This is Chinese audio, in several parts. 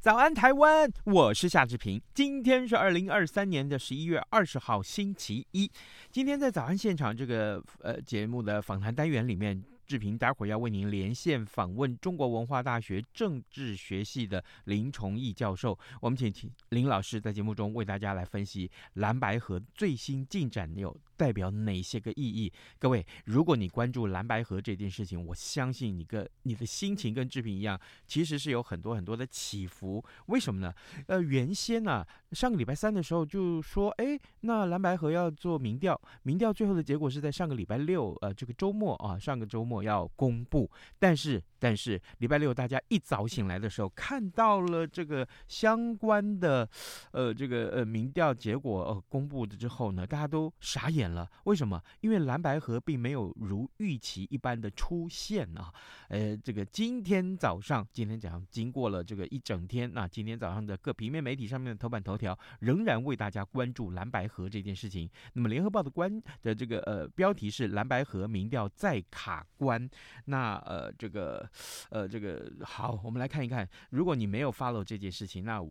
早安台湾，我是夏志平。今天是二零二三年的十一月二十号，星期一。今天在早安现场这个呃节目的访谈单元里面。志平待会儿要为您连线访问中国文化大学政治学系的林崇义教授，我们请林老师在节目中为大家来分析蓝白河最新进展有代表哪些个意义？各位，如果你关注蓝白合这件事情，我相信你个你的心情跟志平一样，其实是有很多很多的起伏。为什么呢？呃，原先呢、啊，上个礼拜三的时候就说，哎，那蓝白合要做民调，民调最后的结果是在上个礼拜六，呃，这个周末啊，上个周末。要公布，但是但是礼拜六大家一早醒来的时候，看到了这个相关的呃这个呃民调结果呃公布的之后呢，大家都傻眼了。为什么？因为蓝白河并没有如预期一般的出现啊。呃，这个今天早上，今天早上经过了这个一整天，那今天早上的各平面媒体上面的头版头条仍然为大家关注蓝白河这件事情。那么联合报的关的这个呃标题是蓝白河民调再卡关。那呃，这个呃，这个好，我们来看一看。如果你没有 follow 这件事情，那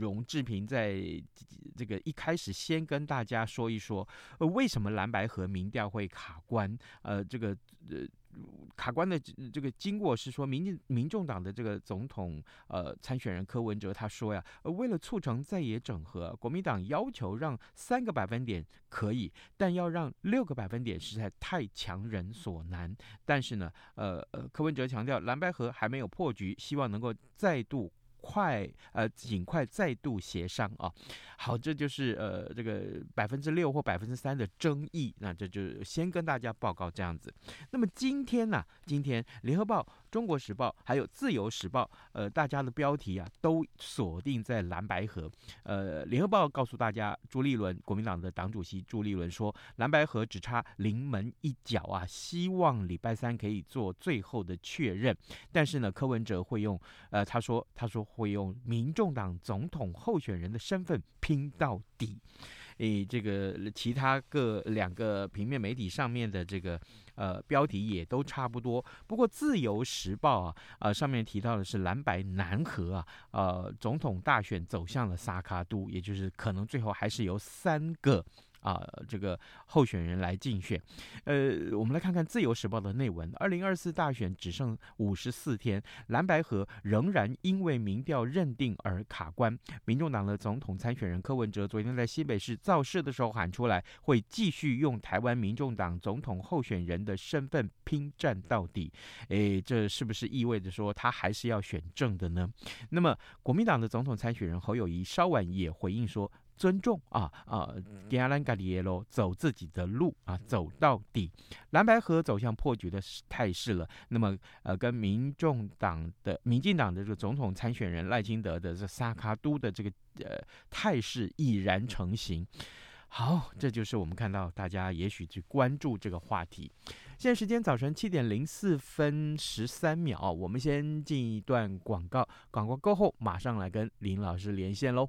荣志平在这个一开始先跟大家说一说，呃，为什么我们蓝白合民调会卡关？呃，这个呃。卡关的这个经过是说，民进民众党的这个总统呃参选人柯文哲他说呀，呃，为了促成在野整合，国民党要求让三个百分点可以，但要让六个百分点实在太强人所难。但是呢，呃呃，柯文哲强调蓝白合还没有破局，希望能够再度。快呃，尽快再度协商啊！好，这就是呃这个百分之六或百分之三的争议，那这就先跟大家报告这样子。那么今天呢、今天联合报。中国时报还有自由时报，呃，大家的标题啊都锁定在蓝白河。呃，联合报告诉大家，朱立伦，国民党的党主席朱立伦说，蓝白河只差临门一脚啊，希望礼拜三可以做最后的确认。但是呢，柯文哲会用，呃，他说，他说会用民众党总统候选人的身份拼到底。诶，这个其他各两个平面媒体上面的这个呃标题也都差不多。不过《自由时报》啊，呃上面提到的是蓝白南河啊，呃总统大选走向了萨卡都，也就是可能最后还是由三个。啊，这个候选人来竞选，呃，我们来看看《自由时报》的内文。二零二四大选只剩五十四天，蓝白合仍然因为民调认定而卡关。民众党的总统参选人柯文哲昨天在新北市造势的时候喊出来，会继续用台湾民众党总统候选人的身份拼战到底。诶，这是不是意味着说他还是要选正的呢？那么，国民党的总统参选人侯友谊稍晚也回应说。尊重啊啊，给阿兰嘎里耶喽，走自己的路啊，走到底。蓝白河走向破局的态势了。那么，呃，跟民众党的、民进党的这个总统参选人赖清德的这萨卡都的这个呃态势已然成型。好，这就是我们看到大家也许去关注这个话题。现在时间早晨七点零四分十三秒，我们先进一段广告，广告过后马上来跟林老师连线喽。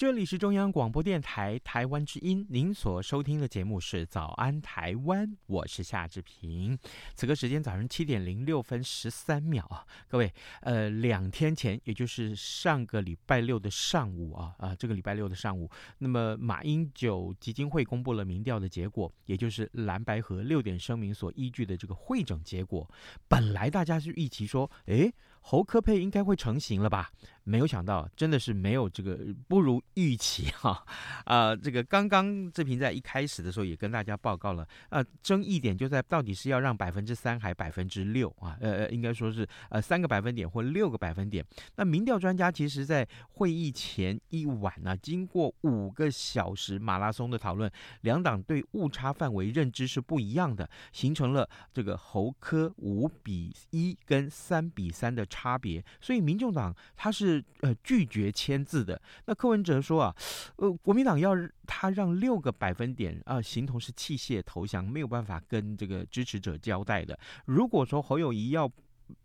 这里是中央广播电台台湾之音，您所收听的节目是《早安台湾》，我是夏志平。此刻时间早上七点零六分十三秒啊，各位，呃，两天前，也就是上个礼拜六的上午啊，啊，这个礼拜六的上午，那么马英九基金会公布了民调的结果，也就是蓝白和六点声明所依据的这个会诊结果。本来大家是预期说，诶，侯柯配应该会成型了吧？没有想到，真的是没有这个不如预期哈，啊、这个刚刚志平在一开始的时候也跟大家报告了，啊、呃，争议点就在到底是要让百分之三还百分之六啊，呃呃，应该说是呃三个百分点或六个百分点。那民调专家其实在会议前一晚呢、经过五个小时马拉松的讨论，两党对误差范围认知是不一样的，形成了这个侯科五比一跟三比三的差别，所以民众党他是。呃，拒绝签字的。那柯文哲说啊，呃，国民党要他让六个百分点啊、形同是弃械投降，没有办法跟这个支持者交代的。如果说侯友谊要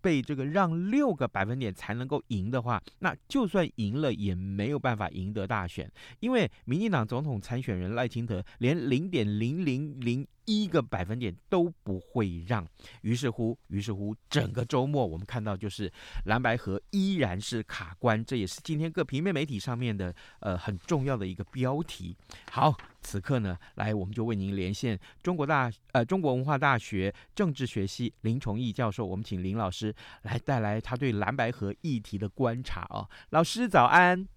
被这个让六个百分点才能够赢的话，那就算赢了也没有办法赢得大选，因为民进党总统参选人赖清德连零点零零零。一个百分点都不会让，于是乎，于是乎，整个周末我们看到就是蓝白合依然是卡关，这也是今天各平面媒体上面的呃很重要的一个标题。好，此刻呢，来我们就为您连线中国大呃中国文化大学政治学系林崇义教授，我们请林老师来带来他对蓝白合议题的观察哦。老师早安，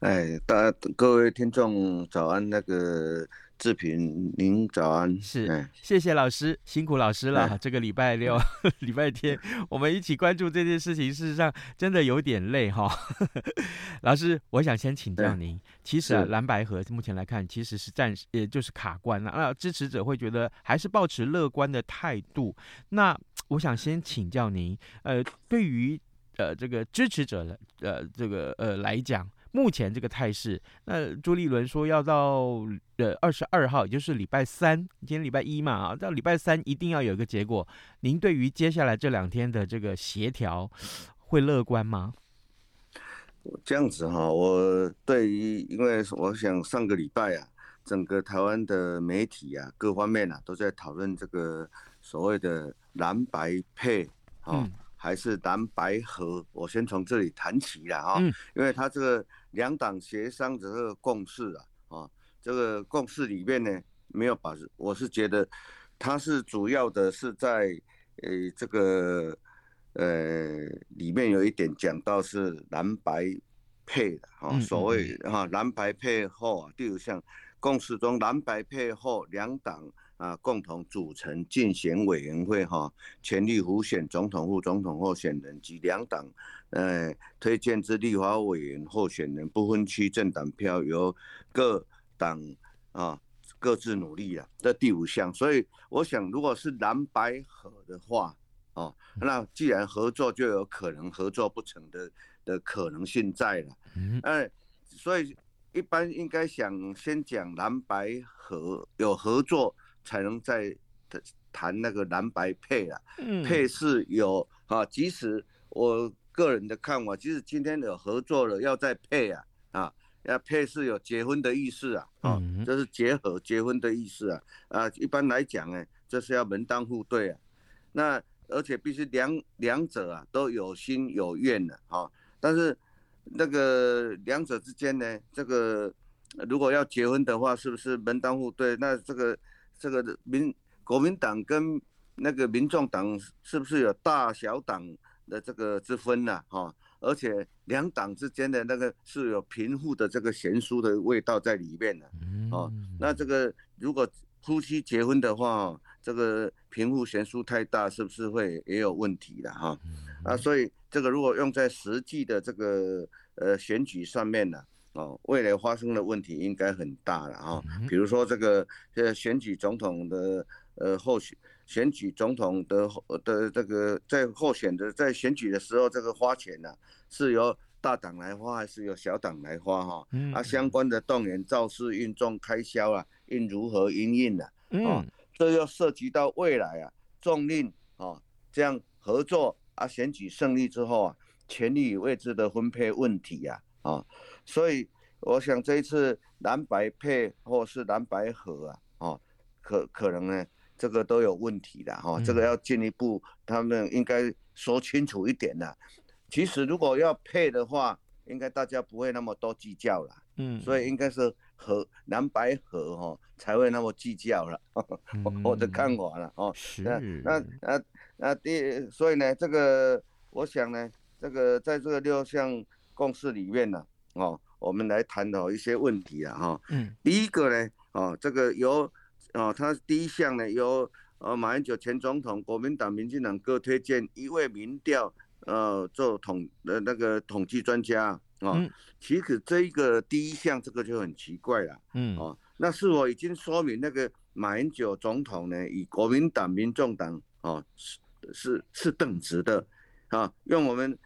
哎，大家各位听众早安，那个。志平，您早安。是，谢谢老师，辛苦老师了。哎、这个礼拜六、礼拜天，我们一起关注这件事情，事实上真的有点累哈。老师，我想先请教您，其实啊，蓝白河目前来看，其实是暂时，也就是卡关了。那支持者会觉得还是保持乐观的态度。那我想先请教您，呃，对于呃这个支持者的呃这个呃来讲。目前这个态势，那朱立伦说要到呃二十二号，也就是礼拜三，今天礼拜一嘛啊，到礼拜三一定要有一个结果。您对于接下来这两天的这个协调，会乐观吗？这样子哈，我对于，因为我想上个礼拜啊，整个台湾的媒体啊，各方面啊，都在讨论这个所谓的蓝白配啊。嗯还是蓝白合，我先从这里谈起了啊，因为他这个两党协商的这个共识啊，啊，这个共识里面呢，没有把，我是觉得，它是主要的是在呃这个呃里面有一点讲到是蓝白配的啊，所谓哈蓝白配后啊，第如像共识中蓝白配后两党。啊，共同组成竞选委员会哈，全力辅选总统、副总统候选人及两党，呃，推荐之立法委员候选人不分区政党票由各党啊各自努力啊。这第五项，所以我想，如果是蓝白合的话，哦，那既然合作，就有可能合作不成的的可能性在了。嗯，所以一般应该想先讲蓝白合有合作。才能再谈那个蓝白配啊，配是有啊，即使我个人的看法，即使今天有合作了，要再配啊，啊，要配是有结婚的意思啊，啊，这是结合结婚的意思啊，啊，一般来讲呢，这是要门当户对啊，那而且必须两两者啊都有心有愿的啊，但是那个两者之间呢，这个如果要结婚的话，是不是门当户对？那这个。这个民国民党跟那个民众党是不是有大小党的这个之分呢？哈，而且两党之间的那个是有贫富的这个悬殊的味道在里面的。哦，那这个如果夫妻结婚的话，这个贫富悬殊太大，是不是会也有问题的哈？啊，所以这个如果用在实际的这个呃选举上面呢？哦，未来发生的问题应该很大了啊，比如说这个呃选举总统的呃候选选举总统的的这个在候选的在选举的时候，这个花钱呢、啊、是由大党来花还是由小党来花哈？啊，相关的动员造势运动开销啊，应如何应应呢？啊，这又涉及到未来啊，重令啊这样合作啊，选举胜利之后啊，权力与位置的分配问题呀啊。所以我想这一次蓝白配或是蓝白合啊，哦，可可能呢，这个都有问题的哈，这个要进一步，他们应该说清楚一点的。其实如果要配的话，应该大家不会那么多计较了，嗯，所以应该是和蓝白合哈才会那么计较了，我的看法了哦。那那那那第，所以呢，这个我想呢，这个在这个六项共识里面呢。哦，我们来探讨一些问题啊，哈，嗯，第一个呢，哦，这个由，哦，他第一项呢，由呃马英九前总统、国民党、民进党各推荐一位民调，呃，做统呃那个统计专家，啊、哦，嗯、其实这一个第一项这个就很奇怪了，嗯，哦，那是否已经说明那个马英九总统呢，与国民党、民众党，哦，是是是等值的，啊，用我们。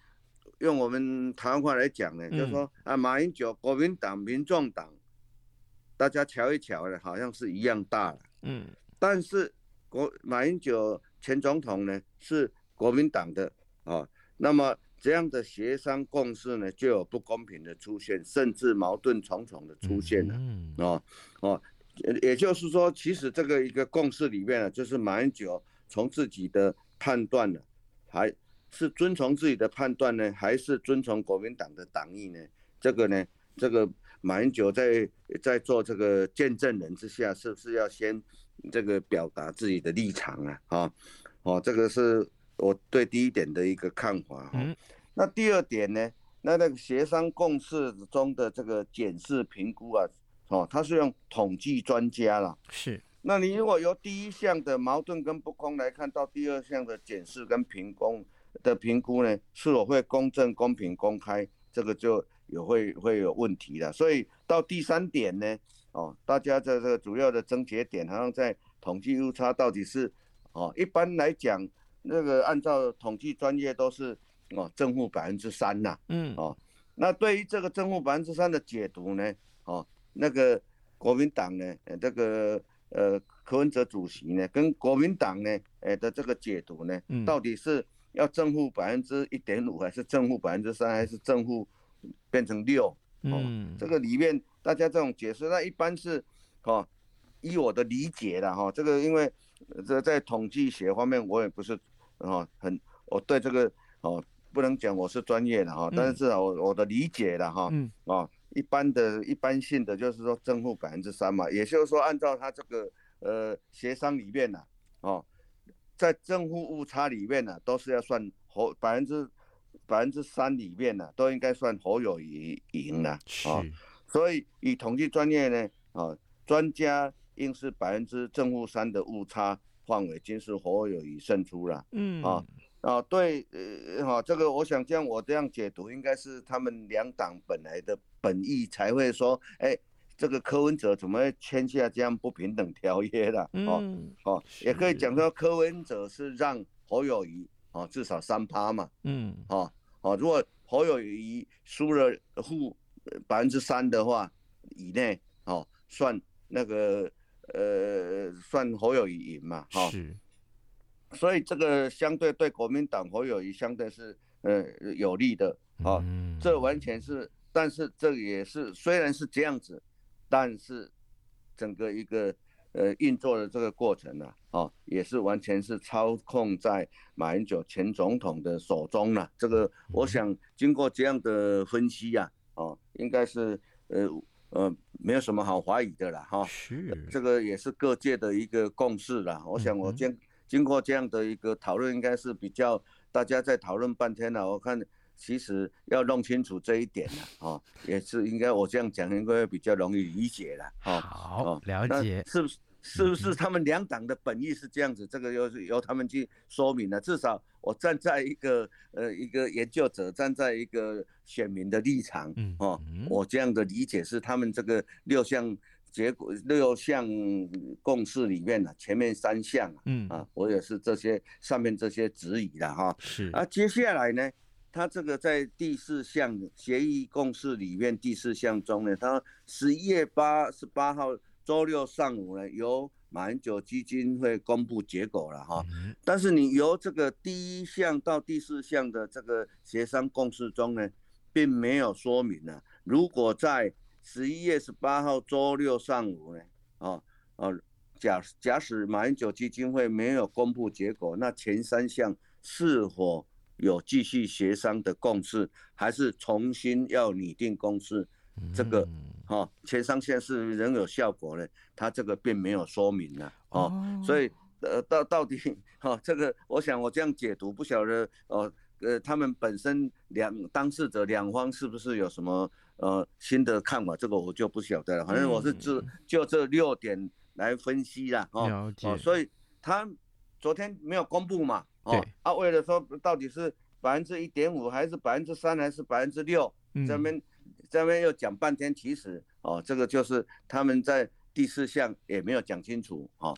用我们台湾话来讲呢，就是说啊，马英九、国民党、民众党，大家瞧一瞧呢，好像是一样大了。嗯，但是国马英九前总统呢是国民党的啊，那么这样的协商共识呢，就有不公平的出现，甚至矛盾重重的出现了。嗯，哦哦，也就是说，其实这个一个共识里面呢，就是马英九从自己的判断呢，还。是遵从自己的判断呢，还是遵从国民党的党意呢？这个呢，这个马英九在在做这个见证人之下，是不是要先这个表达自己的立场啊？啊，哦，这个是我对第一点的一个看法。嗯。那第二点呢？那那个协商共识中的这个检视评估啊，哦，他是用统计专家啦。是。那你如果由第一项的矛盾跟不公来看到第二项的检视跟评估。的评估呢，是否会公正、公平、公开，这个就有会会有问题了。所以到第三点呢，哦，大家在这个主要的症结点，好像在统计误差到底是，哦，一般来讲，那个按照统计专业都是哦正负百分之三呐，嗯，哦，那对于这个正负百分之三的解读呢，哦，那个国民党呢，这个呃柯文哲主席呢，跟国民党呢，哎的这个解读呢，到底是。要正负百分之一点五，还是正负百分之三，还是正负变成六？嗯，这个里面大家这种解释，那一般是，哦，依我的理解的哈，这个因为这在统计学方面我也不是哦很，我对这个哦不能讲我是专业的哈，但是我我的理解的哈，嗯，哦，一般的一般性的就是说正负百分之三嘛，也就是说按照他这个呃协商里面呢，哦。在正负误差里面呢，都是要算侯百分之百分之三里面呢，都应该算侯友宜赢了啊。所以以统计专业呢，啊，专家应是百分之正负三的误差范围，均是侯友宜胜出了。嗯啊啊，对，呃，哈，这个我想这样我这样解读，应该是他们两党本来的本意才会说，哎。这个柯文哲怎么签下这样不平等条约的？哦哦，也可以讲说柯文哲是让侯友谊哦至少三趴嘛。嗯哦哦，如果侯友谊输了负百分之三的话以内哦，算那个呃算侯友谊赢嘛。哈，是。所以这个相对对国民党侯友谊相对是呃有利的。哦，这完全是，但是这也是虽然是这样子。但是，整个一个呃运作的这个过程呢、啊，哦，也是完全是操控在马英九前总统的手中了、啊。这个我想经过这样的分析呀、啊，哦，应该是呃呃没有什么好怀疑的了哈。是，这个也是各界的一个共识了。我想我经经过这样的一个讨论，应该是比较大家在讨论半天了。我看其实要弄清楚这一点了哈，也是应该我这样讲应该比较容易理解了。哦好，了解，是不是？是不是他们两党的本意是这样子？这个又是由他们去说明了。至少我站在一个呃一个研究者，站在一个选民的立场，哦，我这样的理解是他们这个六项结果六项共识里面呢，前面三项，嗯啊，我也是这些上面这些质疑的哈。是啊，接下来呢，他这个在第四项协议共识里面第四项中呢，他十一月八十八号。周六上午呢，由马英九基金会公布结果了哈，但是你由这个第一项到第四项的这个协商共识中呢，并没有说明呢，如果在十一月十八号周六上午呢，哦哦，假假使马英九基金会没有公布结果，那前三项是否有继续协商的共识，还是重新要拟定共识？这个。哦，前三项是仍有效果呢，他这个并没有说明呢，哦，所以呃，到到底哈、哦，这个我想我这样解读，不晓得哦，呃，他们本身两当事者两方是不是有什么呃新的看法，这个我就不晓得了。反正我是就就这六点来分析啦，哦，哦，所以他昨天没有公布嘛，哦，啊，为了说到底是百分之一点五还是百分之三还是百分之六，这边。这边又讲半天，其实哦，这个就是他们在第四项也没有讲清楚哦。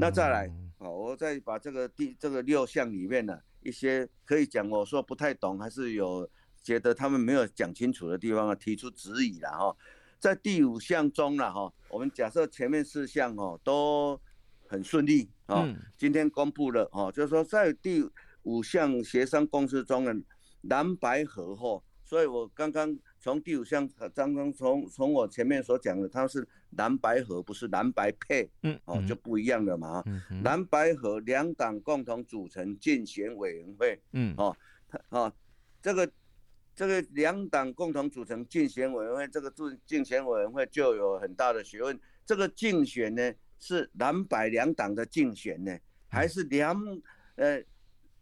那再来哦，我再把这个第这个六项里面呢，一些可以讲我说不太懂，还是有觉得他们没有讲清楚的地方啊，提出质疑了哈。在第五项中了哈，我们假设前面四项哦都很顺利啊，今天公布了啊，就是说在第五项协商共识中的蓝白合后，所以我刚刚。从第五项，刚刚从从我前面所讲的，它是蓝白合，不是蓝白配，嗯，哦，就不一样了嘛，嗯，蓝白合两党共同组成竞选委员会，嗯，哦，哦，这个这个两党共同组成竞选委员会，这个竞竞选委员会就有很大的学问。这个竞选呢，是蓝白两党的竞选呢，还是两呃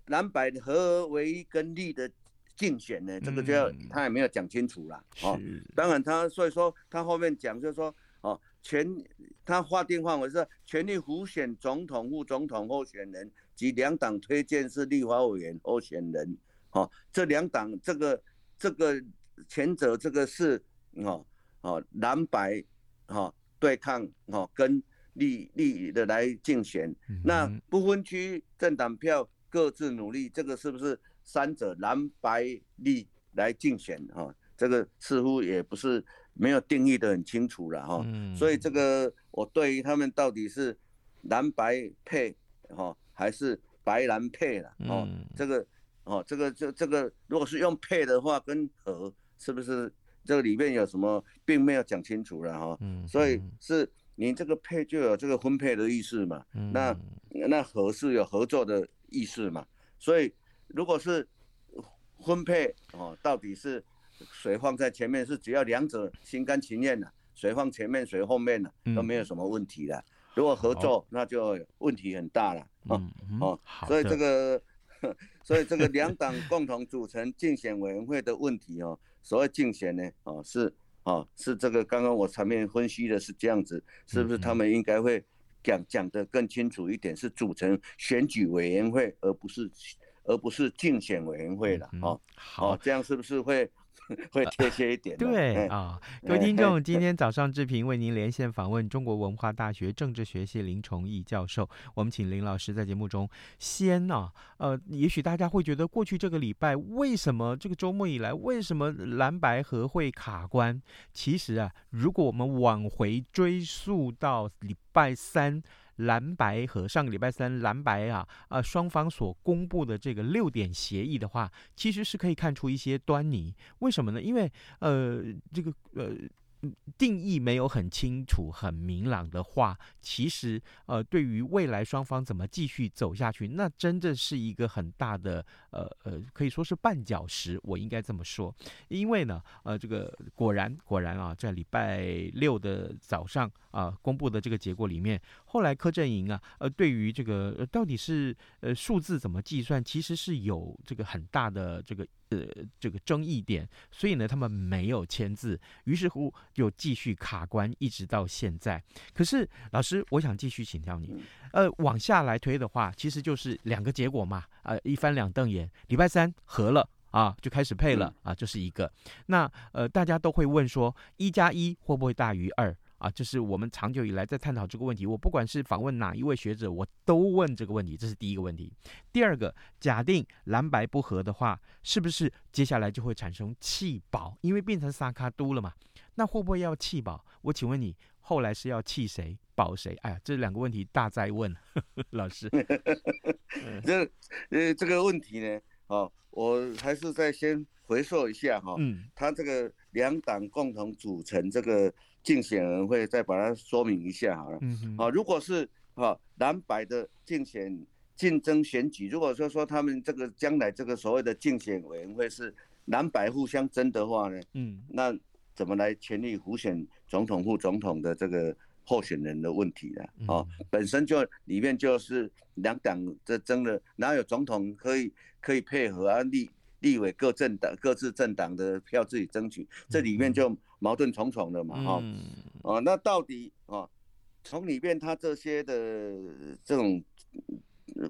蓝白合为一跟绿的？竞选呢，这个就要他也没有讲清楚了哦。当然他所以说他后面讲就是说哦，全他划定范围是全力辅选总统、副总统候选人及两党推荐是立法委员候选人。哦，这两党这个这个前者这个是哦哦蓝白哦对抗哦跟绿绿的来竞选，那不分区政党票各自努力，这个是不是？三者蓝白绿来竞选哈，这个似乎也不是没有定义的很清楚了哈，所以这个我对于他们到底是蓝白配哈，还是白蓝配了哦，这个哦，这个这这个如果是用配的话，跟和是不是这个里面有什么，并没有讲清楚了哈，所以是你这个配就有这个分配的意思嘛，那那合是有合作的意思嘛，所以。如果是分配哦，到底是谁放在前面？是只要两者心甘情愿的，谁放前面谁后面的都没有什么问题的。如果合作，那就问题很大了哦哦。所以这个，所以这个两党共同组成竞选委员会的问题哦，所谓竞选呢哦是哦是这个刚刚我前面分析的是这样子，是不是他们应该会讲讲的更清楚一点？是组成选举委员会，而不是。而不是竞选委员会了，哦，好，这样是不是会 会贴切一点？对啊，各位听众，今天早上志平为您连线访问中国文化大学政治学系林崇义教授。我们请林老师在节目中先啊，呃，也许大家会觉得过去这个礼拜为什么这个周末以来为什么蓝白合会卡关？其实啊，如果我们往回追溯到礼拜三。蓝白和上个礼拜三，蓝白啊啊双方所公布的这个六点协议的话，其实是可以看出一些端倪。为什么呢？因为呃这个呃定义没有很清楚、很明朗的话，其实呃，对于未来双方怎么继续走下去，那真的是一个很大的呃呃，可以说是绊脚石，我应该这么说。因为呢，呃，这个果然果然啊，在礼拜六的早上啊、公布的这个结果里面，后来柯阵营啊，呃，对于这个、呃、到底是呃数字怎么计算，其实是有这个很大的这个。呃，这个争议点，所以呢，他们没有签字，于是乎就继续卡关，一直到现在。可是，老师，我想继续请教你，呃，往下来推的话，其实就是两个结果嘛，呃，一翻两瞪眼，礼拜三合了啊，就开始配了啊，这是一个。那呃，大家都会问说，一加一会不会大于二？啊，这是我们长久以来在探讨这个问题。我不管是访问哪一位学者，我都问这个问题。这是第一个问题。第二个，假定蓝白不合的话，是不是接下来就会产生弃保？因为变成萨卡都了嘛？那会不会要弃保？我请问你，后来是要弃谁保谁？哎呀，这两个问题大在问，老师。这呃这个问题呢，哦，我还是再先回溯一下哈。嗯。他这个两党共同组成这个。竞选人会再把它说明一下好了。嗯哼。啊，如果是啊蓝白的竞选竞争选举，如果说说他们这个将来这个所谓的竞选委员会是蓝白互相争的话呢，嗯，那怎么来全力辅选总统、副总统的这个候选人的问题呢？啊，本身就里面就是两党在争的，哪有总统可以可以配合啊？立立委各政党各自政党的票自己争取，这里面就。矛盾重重了嘛，哈、嗯，哦，那到底啊，从里面他这些的这种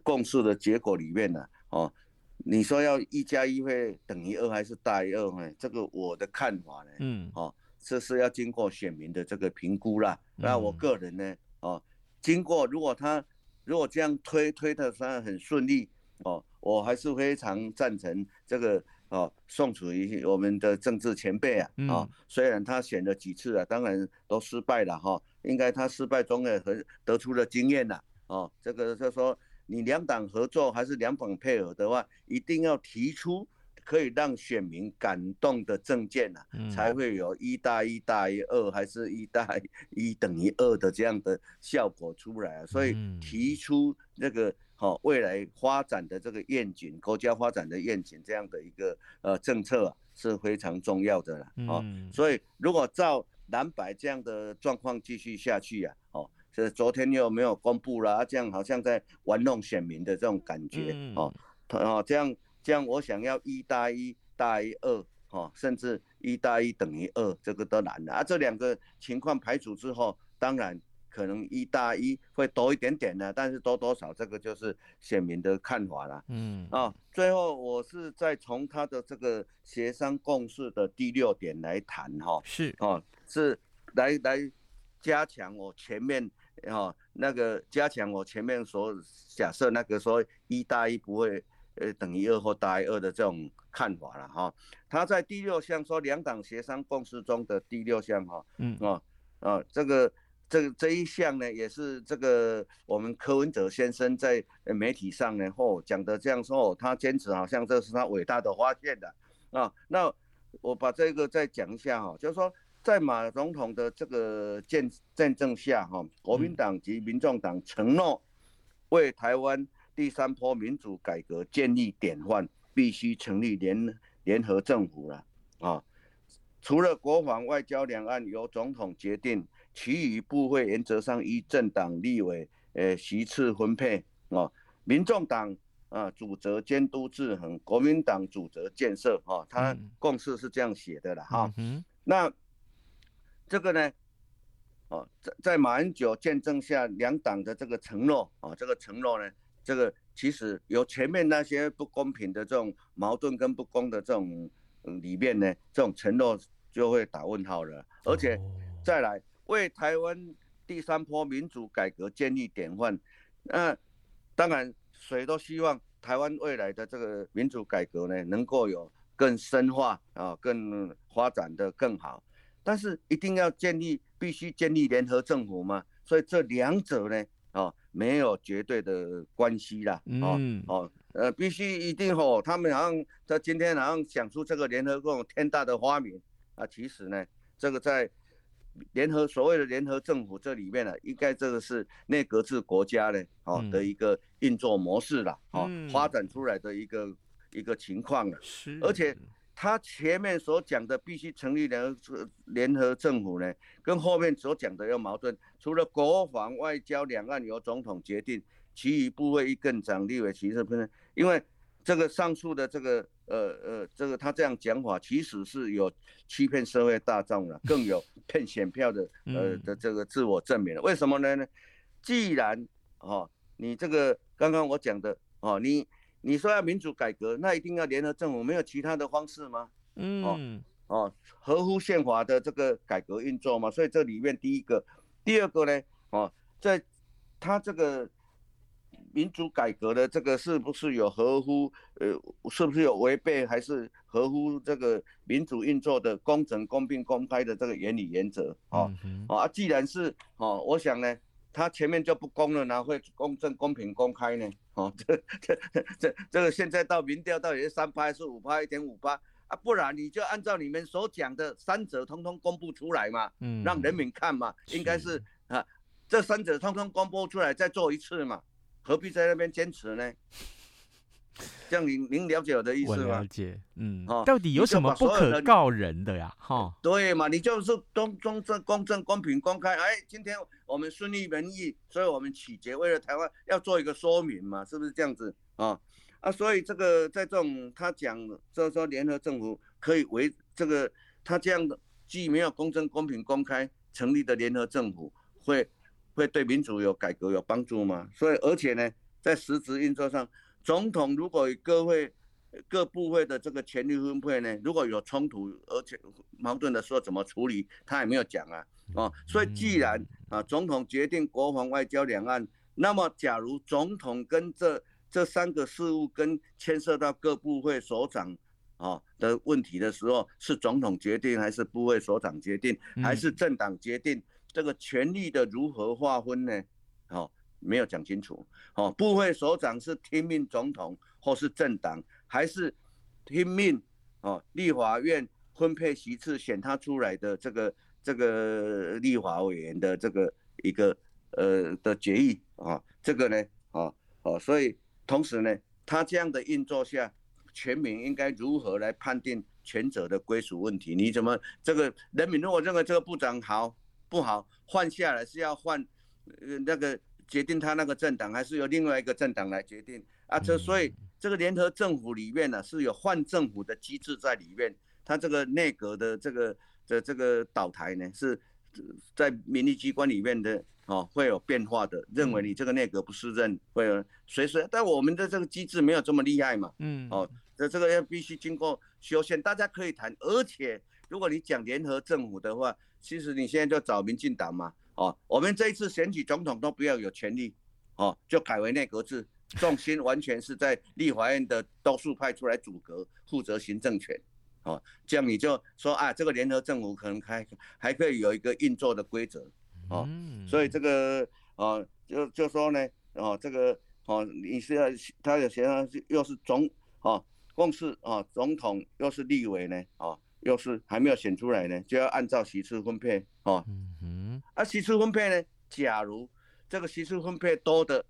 共识的结果里面呢，哦，你说要一加一会等于二还是大于二？呢，这个我的看法呢，嗯，哦，这是要经过选民的这个评估啦。那我个人呢，哦，经过如果他如果这样推推的算很顺利，哦，我还是非常赞成这个。哦，宋楚瑜我们的政治前辈啊，啊、哦，虽然他选了几次啊，当然都失败了哈、哦，应该他失败中也很得出了经验呐，哦，这个就是说你两党合作还是两党配合的话，一定要提出可以让选民感动的政见呐、才会有一大一大于二还是一大一等于二的这样的效果出来啊，所以提出那个。好，未来发展的这个愿景，国家发展的愿景，这样的一个呃政策啊，是非常重要的了。哦，嗯、所以如果照蓝白这样的状况继续下去啊，哦，这昨天又没有公布了，这样好像在玩弄选民的这种感觉。哦，哦，这样这样，我想要一大一大于二，哦，甚至一大一等于二，这个都难的啊。这两个情况排除之后，当然。可能一大一会多一点点的，但是多多少这个就是选民的看法了。嗯啊，最后我是再从他的这个协商共识的第六点来谈哈，是哦，是来来加强我前面哦那个加强我前面所假设那个说一大一不会呃等于二或大于二的这种看法了哈。他在第六项说两党协商共识中的第六项哈，嗯啊啊这个。这这一项呢，也是这个我们柯文哲先生在媒体上呢，哦讲的这样说，他坚持好像这是他伟大的发现的啊。那我把这个再讲一下哈，就是说在马总统的这个见见证下哈，国民党及民众党承诺为台湾第三波民主改革建立典范，必须成立联联合政府了啊。除了国防、外交、两岸由总统决定。其余部会原则上依政党立委呃席次分配哦，民众党啊主责监督制衡，国民党主责建设哦，他共识是这样写的了哈。那这个呢，哦，在在马英九见证下，两党的这个承诺啊，这个承诺呢，这个其实有前面那些不公平的这种矛盾跟不公的这种里面呢，这种承诺就会打问号了，而且再来。为台湾第三波民主改革建立典范，那当然谁都希望台湾未来的这个民主改革呢，能够有更深化啊，更发展的更好。但是一定要建立，必须建立联合政府嘛。所以这两者呢，哦，没有绝对的关系啦。哦哦，呃，必须一定吼，他们好像在今天好像想出这个联合共天大的发明啊，其实呢，这个在。联合所谓的联合政府这里面呢，应该这个是内阁制国家呢，哦的一个运作模式了，哦发展出来的一个一个情况了。是，而且他前面所讲的必须成立联合联合政府呢，跟后面所讲的有矛盾。除了国防、外交、两岸由总统决定，其余部位一更长立委其实不是，因为这个上述的这个。呃呃，这个他这样讲法，其实是有欺骗社会大众了，更有 骗选票的呃的这个自我证明了。为什么呢？既然哦，你这个刚刚我讲的哦，你你说要民主改革，那一定要联合政府，没有其他的方式吗？嗯，哦，合乎宪法的这个改革运作嘛。所以这里面第一个，第二个呢，哦，在他这个。民主改革的这个是不是有合乎呃，是不是有违背，还是合乎这个民主运作的公正、公平、公开的这个原理原则？哦，啊，既然是哦，我想呢，他前面就不公了，哪会公正、公平、公开呢？哦，这这这这个现在到民调到底是三趴还是五趴、一点五趴啊？不然你就按照你们所讲的三者通通公布出来嘛，嗯，让人民看嘛，应该是啊，这三者通通公布出来再做一次嘛。何必在那边坚持呢？这样您您了解我的意思吗？我了解，嗯，哦，到底有什么不可告人的呀？哈，对嘛，你就是公公正、公正、公平、公开。哎，今天我们顺利民意，所以我们起决为了台湾要做一个说明嘛，是不是这样子啊？啊，所以这个在这种他讲，就是说联合政府可以为这个他这样的既没有公正、公平、公开成立的联合政府会。会对民主有改革有帮助吗？所以，而且呢，在实质运作上，总统如果与各会各部会的这个权力分配呢，如果有冲突而且矛盾的时候怎么处理，他也没有讲啊。哦，所以既然啊，总统决定国防、外交、两岸，那么假如总统跟这这三个事务跟牵涉到各部会首长啊的问题的时候，是总统决定还是部会首长决定，还是政党决定？这个权力的如何划分呢？哦，没有讲清楚。哦，部会首长是听命总统或是政党，还是听命哦？立法院分配席次选他出来的这个这个立法委员的这个一个呃的决议啊？这个呢？哦哦，所以同时呢，他这样的运作下，全民应该如何来判定权责的归属问题？你怎么这个人民如果认为这个部长好？不好，换下来是要换，呃，那个决定他那个政党，还是由另外一个政党来决定啊？这所以这个联合政府里面呢，是有换政府的机制在里面。他这个内阁的这个的这个倒台呢，是在民意机关里面的哦，会有变化的。认为你这个内阁不是任，会有随时。但我们的这个机制没有这么厉害嘛？嗯，哦，这这个要必须经过修宪，大家可以谈。而且如果你讲联合政府的话，其实你现在就找民进党嘛，哦，我们这一次选举总统都不要有权利，哦，就改为内阁制，重心完全是在立法院的多数派出来组阁，负责行政权，哦，这样你就说啊，这个联合政府可能还还可以有一个运作的规则，哦，所以这个哦，就就说呢，哦，这个哦，你是要他有些又是总哦，共识哦，总统又是立委呢，哦。要是还没有选出来呢，就要按照席次分配哦。嗯哼。啊，席次分配呢？假如这个席次分配多的，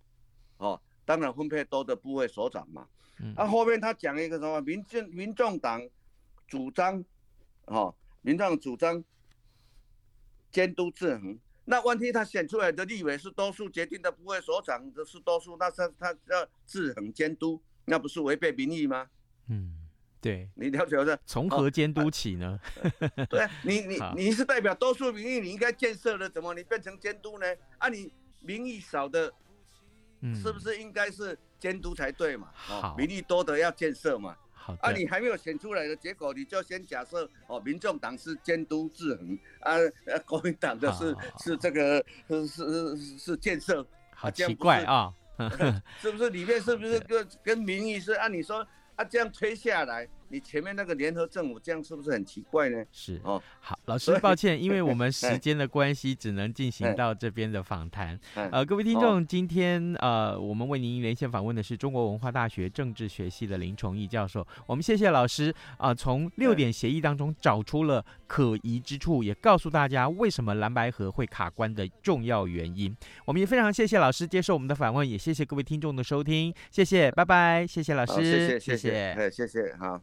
哦，当然分配多的部会首长嘛。嗯。啊，后面他讲一个什么？民进民众党主张，哦，民众主张监督制衡。那万一他选出来的立委是多数决定的部会首长的是多数，那他他要制衡监督，那不是违背民意吗？嗯。对，你了解的从何监督起呢？哦、对，你你你是代表多数民意，你应该建设的，怎么你变成监督呢？啊，你民意少的，是不是应该是监督才对嘛？嗯、哦，民意多的要建设嘛。好，啊，你还没有选出来的结果，你就先假设哦，民众党是监督制衡，啊，国民党的是是这个是是是建设，好奇怪啊，是不是里面是不是跟跟民意是按你说？啊，这样推下来，你前面那个联合政府这样是不是很奇怪呢？是哦，好，老师抱歉，因为我们时间的关系，只能进行到这边的访谈。呃，各位听众，今天呃，我们为您连线访问的是中国文化大学政治学系的林崇义教授。我们谢谢老师啊，呃，从六点协议当中找出了可疑之处，也告诉大家为什么蓝白合会卡关的重要原因。我们也非常谢谢老师接受我们的访问，也谢谢各位听众的收听，谢谢，拜拜，谢谢老师，谢谢，谢谢，谢谢，好。